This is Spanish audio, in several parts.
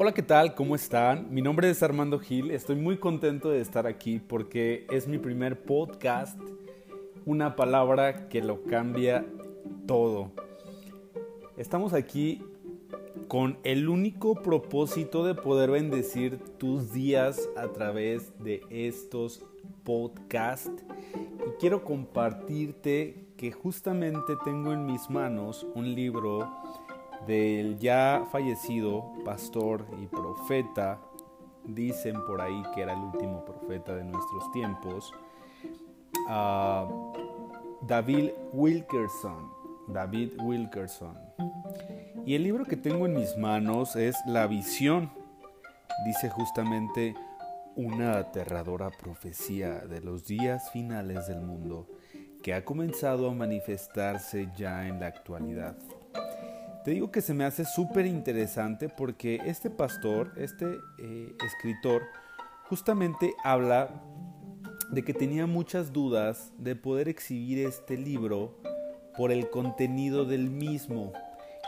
Hola, ¿qué tal? ¿Cómo están? Mi nombre es Armando Gil. Estoy muy contento de estar aquí porque es mi primer podcast, una palabra que lo cambia todo. Estamos aquí con el único propósito de poder bendecir tus días a través de estos podcasts. Y quiero compartirte que justamente tengo en mis manos un libro del ya fallecido pastor y profeta, dicen por ahí que era el último profeta de nuestros tiempos, David Wilkerson. David Wilkerson. Y el libro que tengo en mis manos es La visión. Dice justamente una aterradora profecía de los días finales del mundo que ha comenzado a manifestarse ya en la actualidad. Te digo que se me hace súper interesante porque este pastor, este eh, escritor, justamente habla de que tenía muchas dudas de poder exhibir este libro por el contenido del mismo.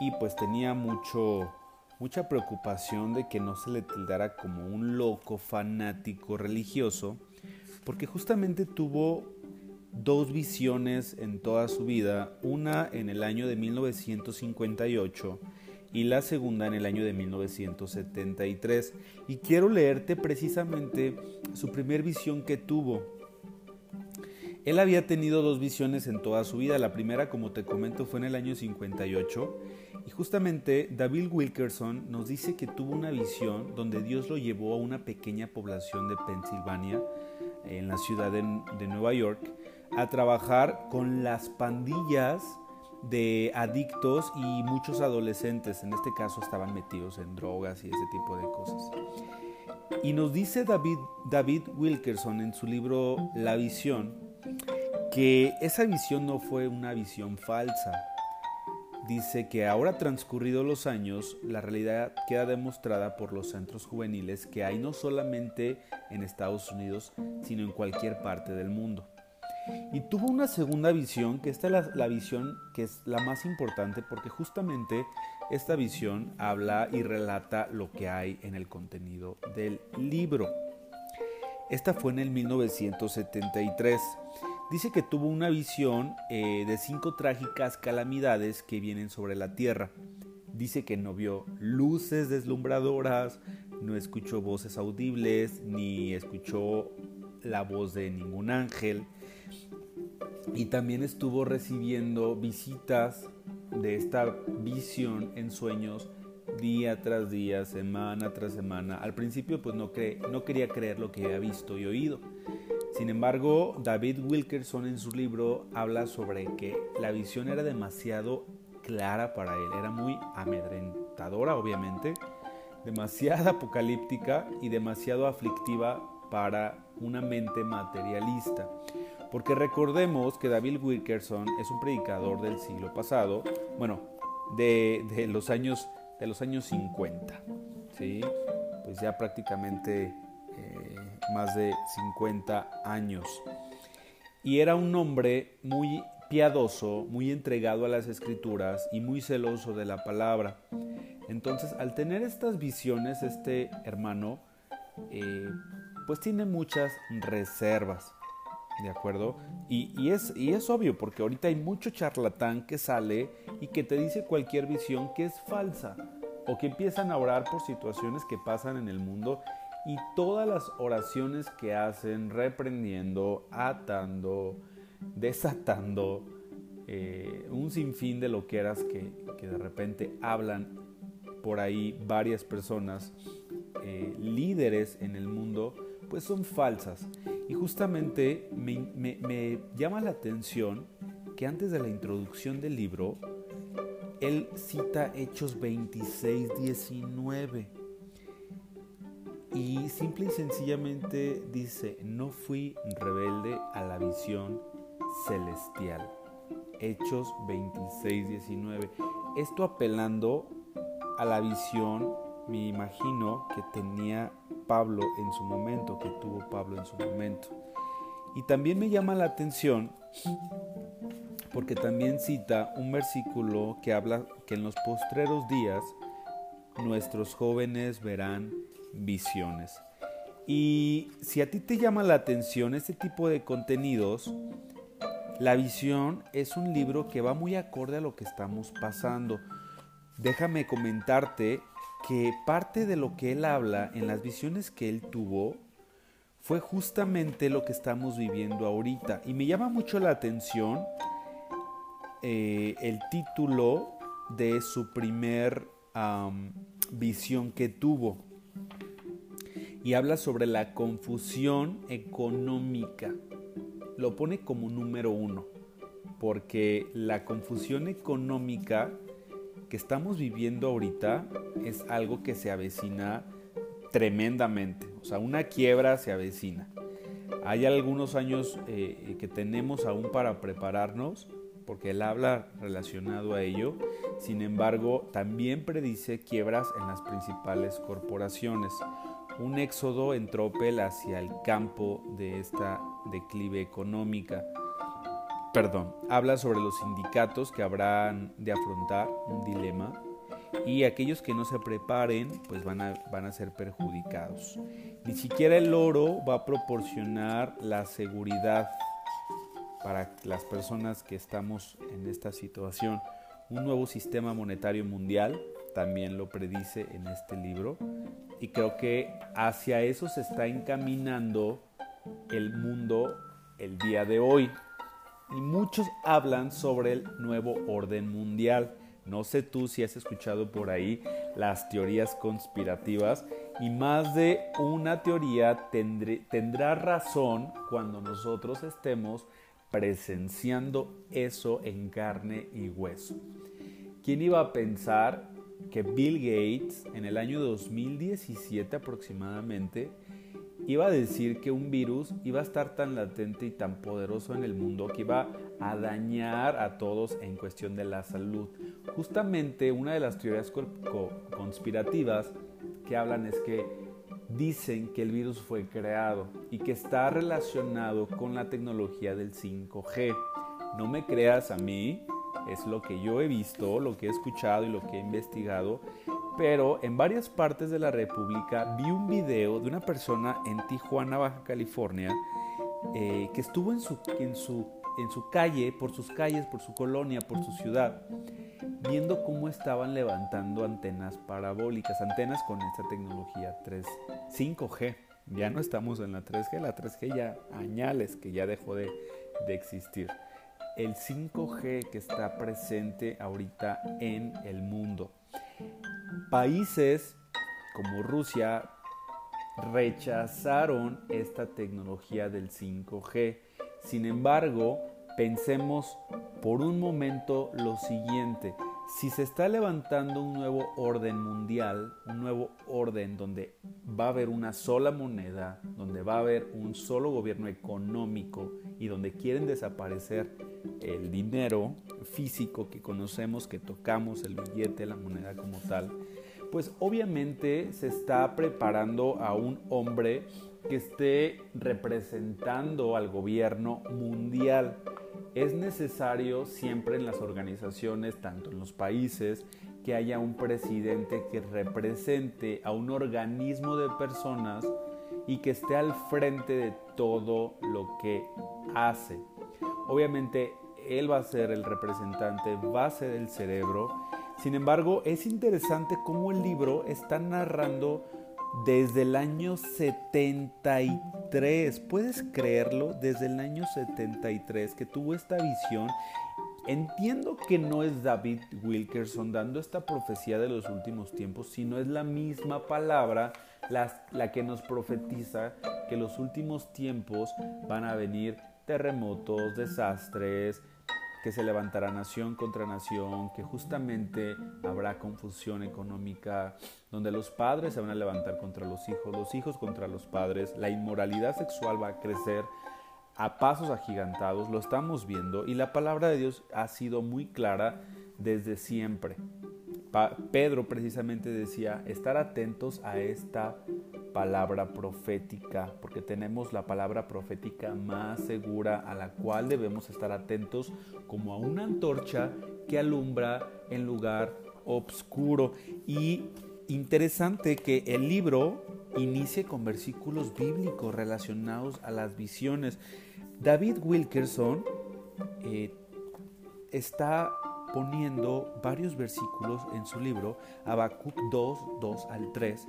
Y pues tenía mucho mucha preocupación de que no se le tildara como un loco fanático religioso porque justamente tuvo dos visiones en toda su vida, una en el año de 1958 y la segunda en el año de 1973. Y quiero leerte precisamente su primer visión que tuvo. Él había tenido dos visiones en toda su vida. La primera, como te comento, fue en el año 58. Y justamente David Wilkerson nos dice que tuvo una visión donde Dios lo llevó a una pequeña población de Pensilvania, en la ciudad de, de Nueva York, a trabajar con las pandillas de adictos y muchos adolescentes, en este caso estaban metidos en drogas y ese tipo de cosas. Y nos dice David, David Wilkerson en su libro La visión que esa visión no fue una visión falsa. Dice que ahora transcurridos los años, la realidad queda demostrada por los centros juveniles que hay no solamente en Estados Unidos, sino en cualquier parte del mundo. Y tuvo una segunda visión, que esta es la, visión que es la más importante porque justamente esta visión habla y relata lo que hay en el contenido del libro. Esta fue en el 1973. Dice que tuvo una visión eh, de cinco trágicas calamidades que vienen sobre la tierra. Dice que no vio luces deslumbradoras, no escuchó voces audibles, ni escuchó la voz de ningún ángel y también estuvo recibiendo visitas de esta visión en sueños día tras día, semana tras semana. Al principio pues no, quería creer lo que había visto y oído. Sin embargo, David Wilkerson en su libro habla sobre que la visión era demasiado clara para él, era muy amedrentadora obviamente, demasiado apocalíptica y demasiado aflictiva para una mente materialista. Porque recordemos que David Wilkerson es un predicador del siglo pasado, bueno, de, los, años, de los años 50, ¿sí? Pues ya prácticamente eh, más de 50 años. Y era un hombre muy piadoso, muy entregado a las escrituras y muy celoso de la palabra. Entonces, al tener estas visiones, este hermano eh, pues tiene muchas reservas. ¿De acuerdo? Y, es, y es obvio, porque ahorita hay mucho charlatán que sale y que te dice cualquier visión que es falsa o que empiezan a orar por situaciones que pasan en el mundo y todas las oraciones que hacen reprendiendo, atando, desatando, eh, un sinfín de loqueras que, que de repente hablan por ahí varias personas, eh, líderes en el mundo, pues son falsas. Y justamente me, llama la atención que antes de la introducción del libro, él cita Hechos 26, 19. Y simple y sencillamente dice, no fui rebelde a la visión celestial. Hechos 26, 19. Esto apelando a la visión me imagino que tenía Pablo en su momento, que tuvo Pablo en su momento. Y también me llama la atención porque también cita un versículo que habla que en los postreros días nuestros jóvenes verán visiones. Y si a ti te llama la atención este tipo de contenidos, La visión es un libro que va muy acorde a lo que estamos pasando. Déjame comentarte que parte de lo que él habla en las visiones que él tuvo fue justamente lo que estamos viviendo ahorita. Y me llama mucho la atención eh, el título de su primer visión que tuvo. Y habla sobre la confusión económica. Lo pone como número uno, porque la confusión económica que estamos viviendo ahorita es algo que se avecina tremendamente. O sea, una quiebra se avecina. Hay algunos años eh, que tenemos aún para prepararnos, porque él habla relacionado a ello. Sin embargo, también predice quiebras en las principales corporaciones. Un éxodo en tropel hacia el campo de esta declive económica. Perdón, habla sobre los sindicatos que habrán de afrontar un dilema y aquellos que no se preparen pues van a, van a ser perjudicados. Ni siquiera el oro va a proporcionar la seguridad para las personas que estamos en esta situación. Un nuevo sistema monetario mundial también lo predice en este libro y creo que hacia eso se está encaminando el mundo el día de hoy. Y muchos hablan sobre el nuevo orden mundial. No sé tú si has escuchado por ahí las teorías conspirativas y más de una teoría tendrá razón cuando nosotros estemos presenciando eso en carne y hueso. ¿Quién iba a pensar que Bill Gates en el año 2017 aproximadamente iba a decir que un virus iba a estar tan latente y tan poderoso en el mundo que iba a dañar a todos en cuestión de la salud. Justamente una de las teorías conspirativas que hablan es que dicen que el virus fue creado y que está relacionado con la tecnología del 5G. No me creas a mí, es lo que yo he visto, lo que he escuchado y lo que he investigado, pero en varias partes de la República vi un video de una persona en Tijuana, Baja California, eh, que estuvo en su, en, su, en su calle, por sus calles, por su colonia, por su ciudad, viendo cómo estaban levantando antenas parabólicas, antenas con esta tecnología 3, 5G. Ya no estamos en la 3G, la 3G ya añales que ya dejó de, de existir. El 5G que está presente ahorita en el mundo. Países como Rusia rechazaron esta tecnología del 5G. Sin embargo, pensemos por un momento lo siguiente. Si se está levantando un nuevo orden mundial, un nuevo orden donde va a haber una sola moneda, donde va a haber un solo gobierno económico y donde quieren desaparecer el dinero físico que conocemos, que tocamos, el billete, la moneda como tal, pues obviamente se está preparando a un hombre que esté representando al gobierno mundial. Es necesario siempre en las organizaciones, tanto en los países, que haya un presidente que represente a un organismo de personas y que esté al frente de todo lo que hace. Obviamente él va a ser el representante, va a ser el cerebro. Sin embargo, es interesante cómo el libro está narrando desde el año 73. ¿Puedes creerlo? Desde el año 73 que tuvo esta visión. Entiendo que no es David Wilkerson dando esta profecía de los últimos tiempos, sino es la misma palabra la, la que nos profetiza que los últimos tiempos van a venir terremotos, desastres, que se levantará nación contra nación, que justamente habrá confusión económica, donde los padres se van a levantar contra los hijos, los hijos contra los padres, la inmoralidad sexual va a crecer a pasos agigantados, lo estamos viendo y la palabra de Dios ha sido muy clara desde siempre. Pedro precisamente decía, estar atentos a esta palabra profética, porque tenemos la palabra profética más segura a la cual debemos estar atentos como a una antorcha que alumbra en lugar oscuro. Y, interesante que el libro inicie con versículos bíblicos relacionados a las visiones. David Wilkerson eh, está poniendo varios versículos en su libro, Habacuc 2, 2 al 3.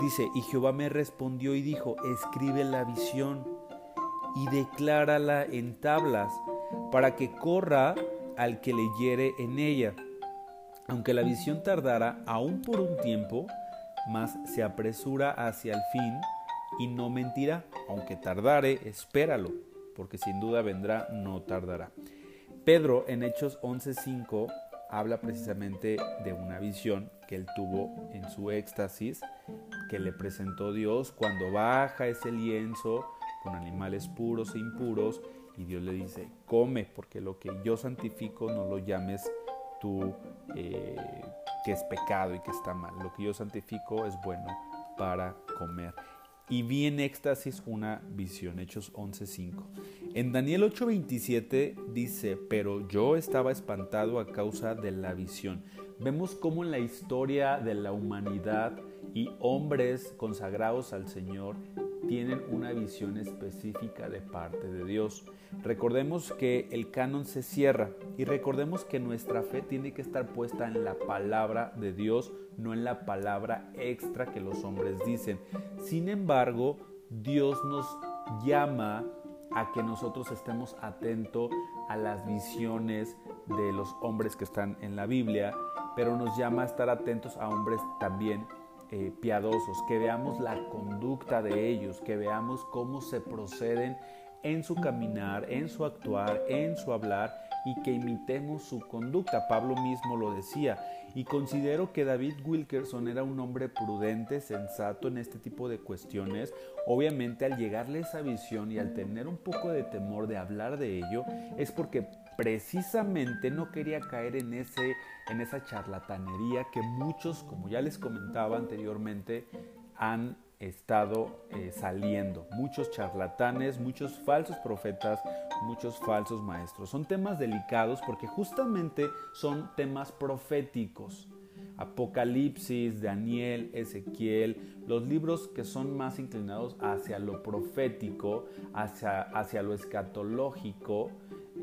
Dice, y Jehová me respondió y dijo, escribe la visión y declárala en tablas, para que corra al que leyere en ella. Aunque la visión tardara aún por un tiempo, mas se apresura hacia el fin y no mentirá. Aunque tardare, espéralo, porque sin duda vendrá, no tardará. Pedro en Hechos 11:5 habla precisamente de una visión que él tuvo en su éxtasis, que le presentó Dios cuando baja ese lienzo con animales puros e impuros y Dios le dice, come, porque lo que yo santifico no lo llames tú eh, que es pecado y que está mal. Lo que yo santifico es bueno para comer. Y vi en éxtasis una visión, Hechos 11.5. En Daniel 8.27 dice, pero yo estaba espantado a causa de la visión. Vemos cómo en la historia de la humanidad y hombres consagrados al Señor tienen una visión específica de parte de Dios. Recordemos que el canon se cierra y recordemos que nuestra fe tiene que estar puesta en la palabra de Dios, no en la palabra extra que los hombres dicen. Sin embargo, Dios nos llama a que nosotros estemos atentos a las visiones de los hombres que están en la Biblia, pero nos llama a estar atentos a hombres también eh, piadosos, que veamos la conducta de ellos, que veamos cómo se proceden en su caminar, en su actuar, en su hablar y que imitemos su conducta. Pablo mismo lo decía y considero que David Wilkerson era un hombre prudente, sensato en este tipo de cuestiones. Obviamente al llegarle esa visión y al tener un poco de temor de hablar de ello es porque precisamente no quería caer en, ese, en esa charlatanería que muchos, como ya les comentaba anteriormente, han estado eh, saliendo. Muchos charlatanes, muchos falsos profetas, muchos falsos maestros. Son temas delicados porque justamente son temas proféticos. Apocalipsis, Daniel, Ezequiel, los libros que son más inclinados hacia lo profético, hacia, hacia lo escatológico,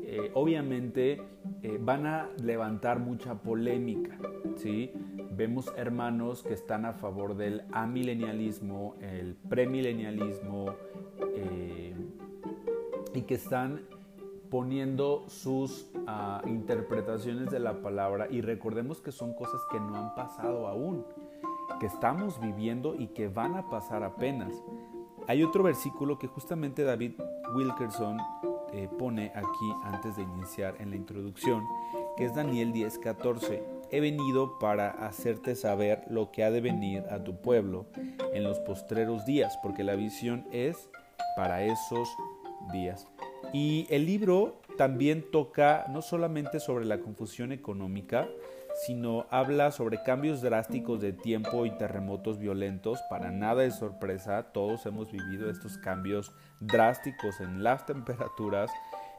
eh, obviamente eh, van a levantar mucha polémica. ¿sí? Vemos hermanos que están a favor del amilenialismo, el premilenialismo eh, y que están poniendo sus ah, interpretaciones de la palabra y recordemos que son cosas que no han pasado aún, que estamos viviendo y que van a pasar apenas. Hay otro versículo que justamente David Wilkerson eh, pone aquí antes de iniciar en la introducción, que es Daniel 10:14. He venido para hacerte saber lo que ha de venir a tu pueblo en los postreros días, porque la visión es para esos días. Y el libro también toca no solamente sobre la confusión económica, sino habla sobre cambios drásticos de tiempo y terremotos violentos. Para nada de sorpresa, todos hemos vivido estos cambios drásticos en las temperaturas,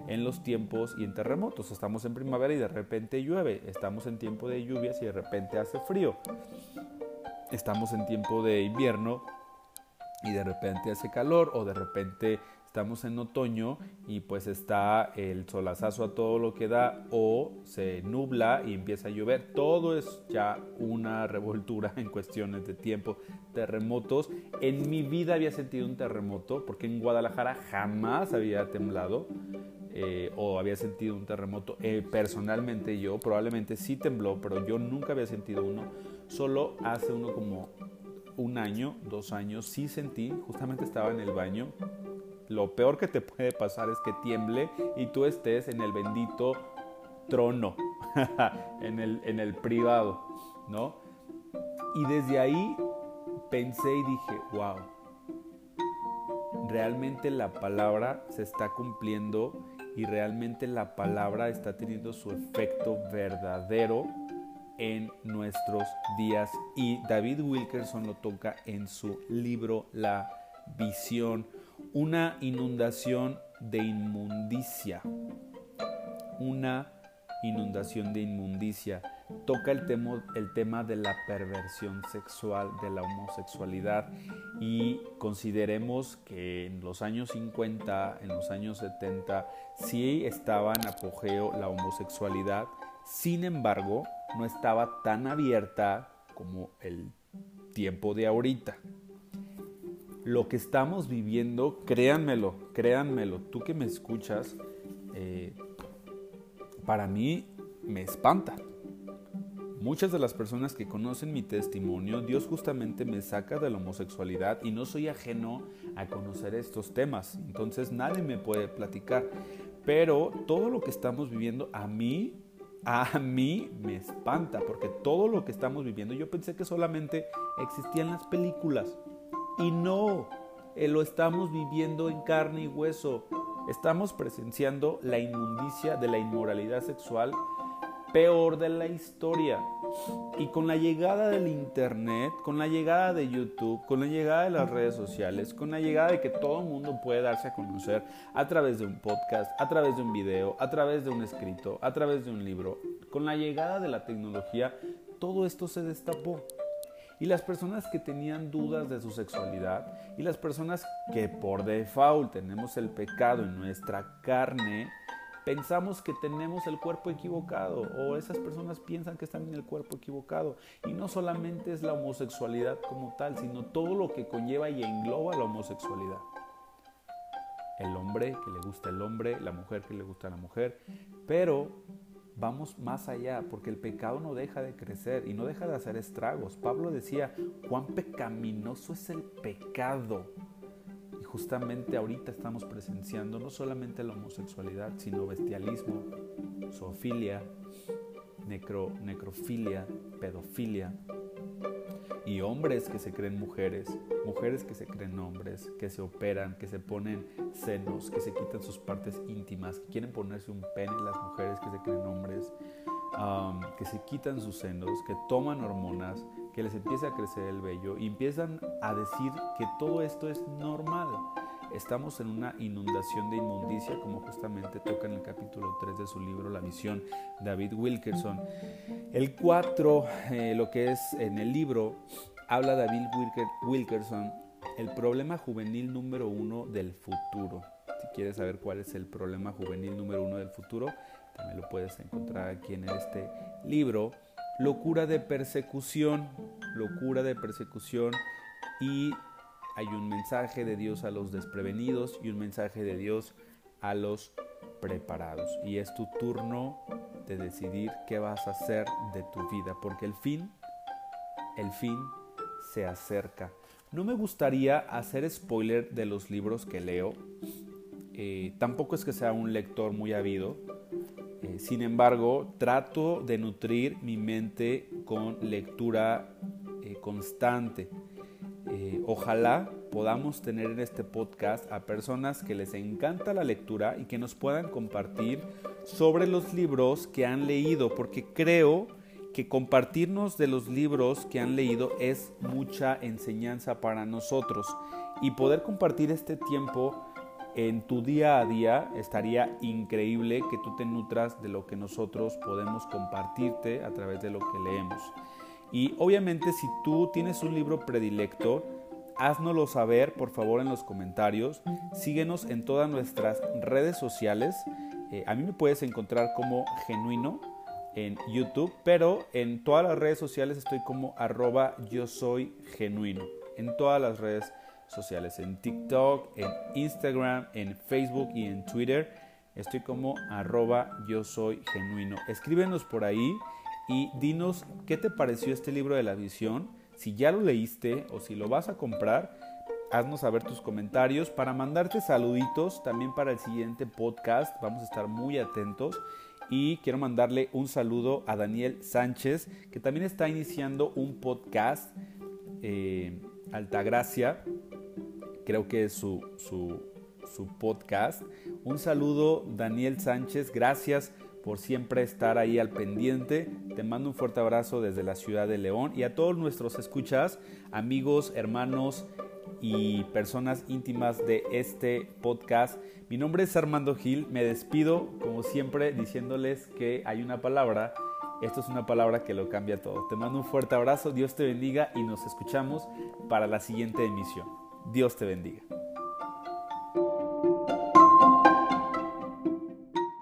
en los tiempos y en terremotos. Estamos en primavera y de repente llueve. Estamos en tiempo de lluvias y de repente hace frío. Estamos en tiempo de invierno y de repente hace calor o de repente estamos en otoño y pues está el solazazo a todo lo que da o se nubla y empieza a llover. Todo es ya una revoltura en cuestiones de tiempo. Terremotos. En mi vida había sentido un terremoto porque en Guadalajara jamás había temblado. Eh, o había sentido un terremoto. Eh, personalmente yo probablemente sí tembló, pero yo nunca había sentido uno. Solo hace uno como un año, dos años, sí sentí, justamente estaba en el baño lo peor que te puede pasar es que tiemble y tú estés en el bendito trono, en, el, en el privado, ¿no? Y desde ahí pensé y dije, wow, realmente la palabra se está cumpliendo y realmente la palabra está teniendo su efecto verdadero en nuestros días. Y David Wilkerson lo toca en su libro La visión una inundación de inmundicia, una inundación de inmundicia. Toca el tema, el tema de la perversión sexual, de la homosexualidad y consideremos que en los años 50, en los años 70, sí estaba en apogeo la homosexualidad, sin embargo, no estaba tan abierta como el tiempo de ahorita. Lo que estamos viviendo, créanmelo, créanmelo, tú que me escuchas, eh, para mí me espanta. Muchas de las personas que conocen mi testimonio, Dios justamente me saca de la homosexualidad y no soy ajeno a conocer estos temas. Entonces nadie me puede platicar. Pero todo lo que estamos viviendo a mí, a mí me espanta, porque todo lo que estamos viviendo, yo pensé que solamente existían las películas. Y no, eh, lo estamos viviendo en carne y hueso. Estamos presenciando la inmundicia de la inmoralidad sexual peor de la historia. Y con la llegada del Internet, con la llegada de YouTube, con la llegada de las redes sociales, con la llegada de que todo el mundo puede darse a conocer a través de un podcast, a través de un video, a través de un escrito, a través de un libro, con la llegada de la tecnología, todo esto se destapó. Y las personas que tenían dudas de su sexualidad y las personas que por default tenemos el pecado en nuestra carne, pensamos que tenemos el cuerpo equivocado o esas personas piensan que están en el cuerpo equivocado. Y no solamente es la homosexualidad como tal, sino todo lo que conlleva y engloba la homosexualidad. El hombre que le gusta el hombre, la mujer que le gusta a la mujer, pero vamos más allá, porque el pecado no deja de crecer y no deja de hacer estragos. Pablo decía, cuán pecaminoso es el pecado. Y justamente ahorita estamos presenciando no solamente la homosexualidad, sino bestialismo, zoofilia, necro, necrofilia, pedofilia, hombres que se creen mujeres, mujeres que se creen hombres, que se operan, que se ponen senos, que se quitan sus partes íntimas, que quieren ponerse un pene, las mujeres que se creen hombres, que se quitan sus senos, que toman hormonas, que les empieza a crecer el vello y empiezan a decir que todo esto es normal. Estamos en una inundación de inmundicia, como justamente toca en el capítulo 3 de su libro La visión, David Wilkerson. El 4, eh, lo que es en el libro, habla David Wilkerson, el problema juvenil número uno del futuro. Si quieres saber cuál es el problema juvenil número uno del futuro, también lo puedes encontrar aquí en este libro. Locura de persecución, locura de persecución y hay un mensaje de Dios a los desprevenidos y un mensaje de Dios a los preparados. Y es tu turno de decidir qué vas a hacer de tu vida, porque el fin, el fin se acerca. No me gustaría hacer spoiler de los libros que leo. Eh, tampoco es que sea un lector muy habido. Eh, sin embargo, trato de nutrir mi mente con lectura eh, constante. Eh, ojalá podamos tener en este podcast a personas que les encanta la lectura y que nos puedan compartir sobre los libros que han leído, porque creo que compartirnos de los libros que han leído es mucha enseñanza para nosotros y poder compartir este tiempo en tu día a día estaría increíble que tú te nutras de lo que nosotros podemos compartirte a través de lo que leemos. Y obviamente si tú tienes un libro predilecto, háznoslo saber por favor en los comentarios. Síguenos en todas nuestras redes sociales. Eh, a mí me puedes encontrar como genuino en YouTube, pero en todas las redes sociales estoy como arroba yo soy genuino. En todas las redes sociales, en TikTok, en Instagram, en Facebook y en Twitter. Estoy como arroba yo soy genuino. Escríbenos por ahí y dinos qué te pareció este libro de la visión. Si ya lo leíste o si lo vas a comprar, haznos saber tus comentarios para mandarte saluditos también para el siguiente podcast. Vamos a estar muy atentos. Y quiero mandarle un saludo a Daniel Sánchez, que también está iniciando un podcast, eh, Altagracia, creo que es su, su, su podcast. Un saludo, Daniel Sánchez, gracias por siempre estar ahí al pendiente. Te mando un fuerte abrazo desde la ciudad de León y a todos nuestros escuchas, amigos, hermanos y personas íntimas de este podcast. Mi nombre es Armando Gil, me despido como siempre diciéndoles que hay una palabra, esto es una palabra que lo cambia todo. Te mando un fuerte abrazo, Dios te bendiga y nos escuchamos para la siguiente emisión. Dios te bendiga.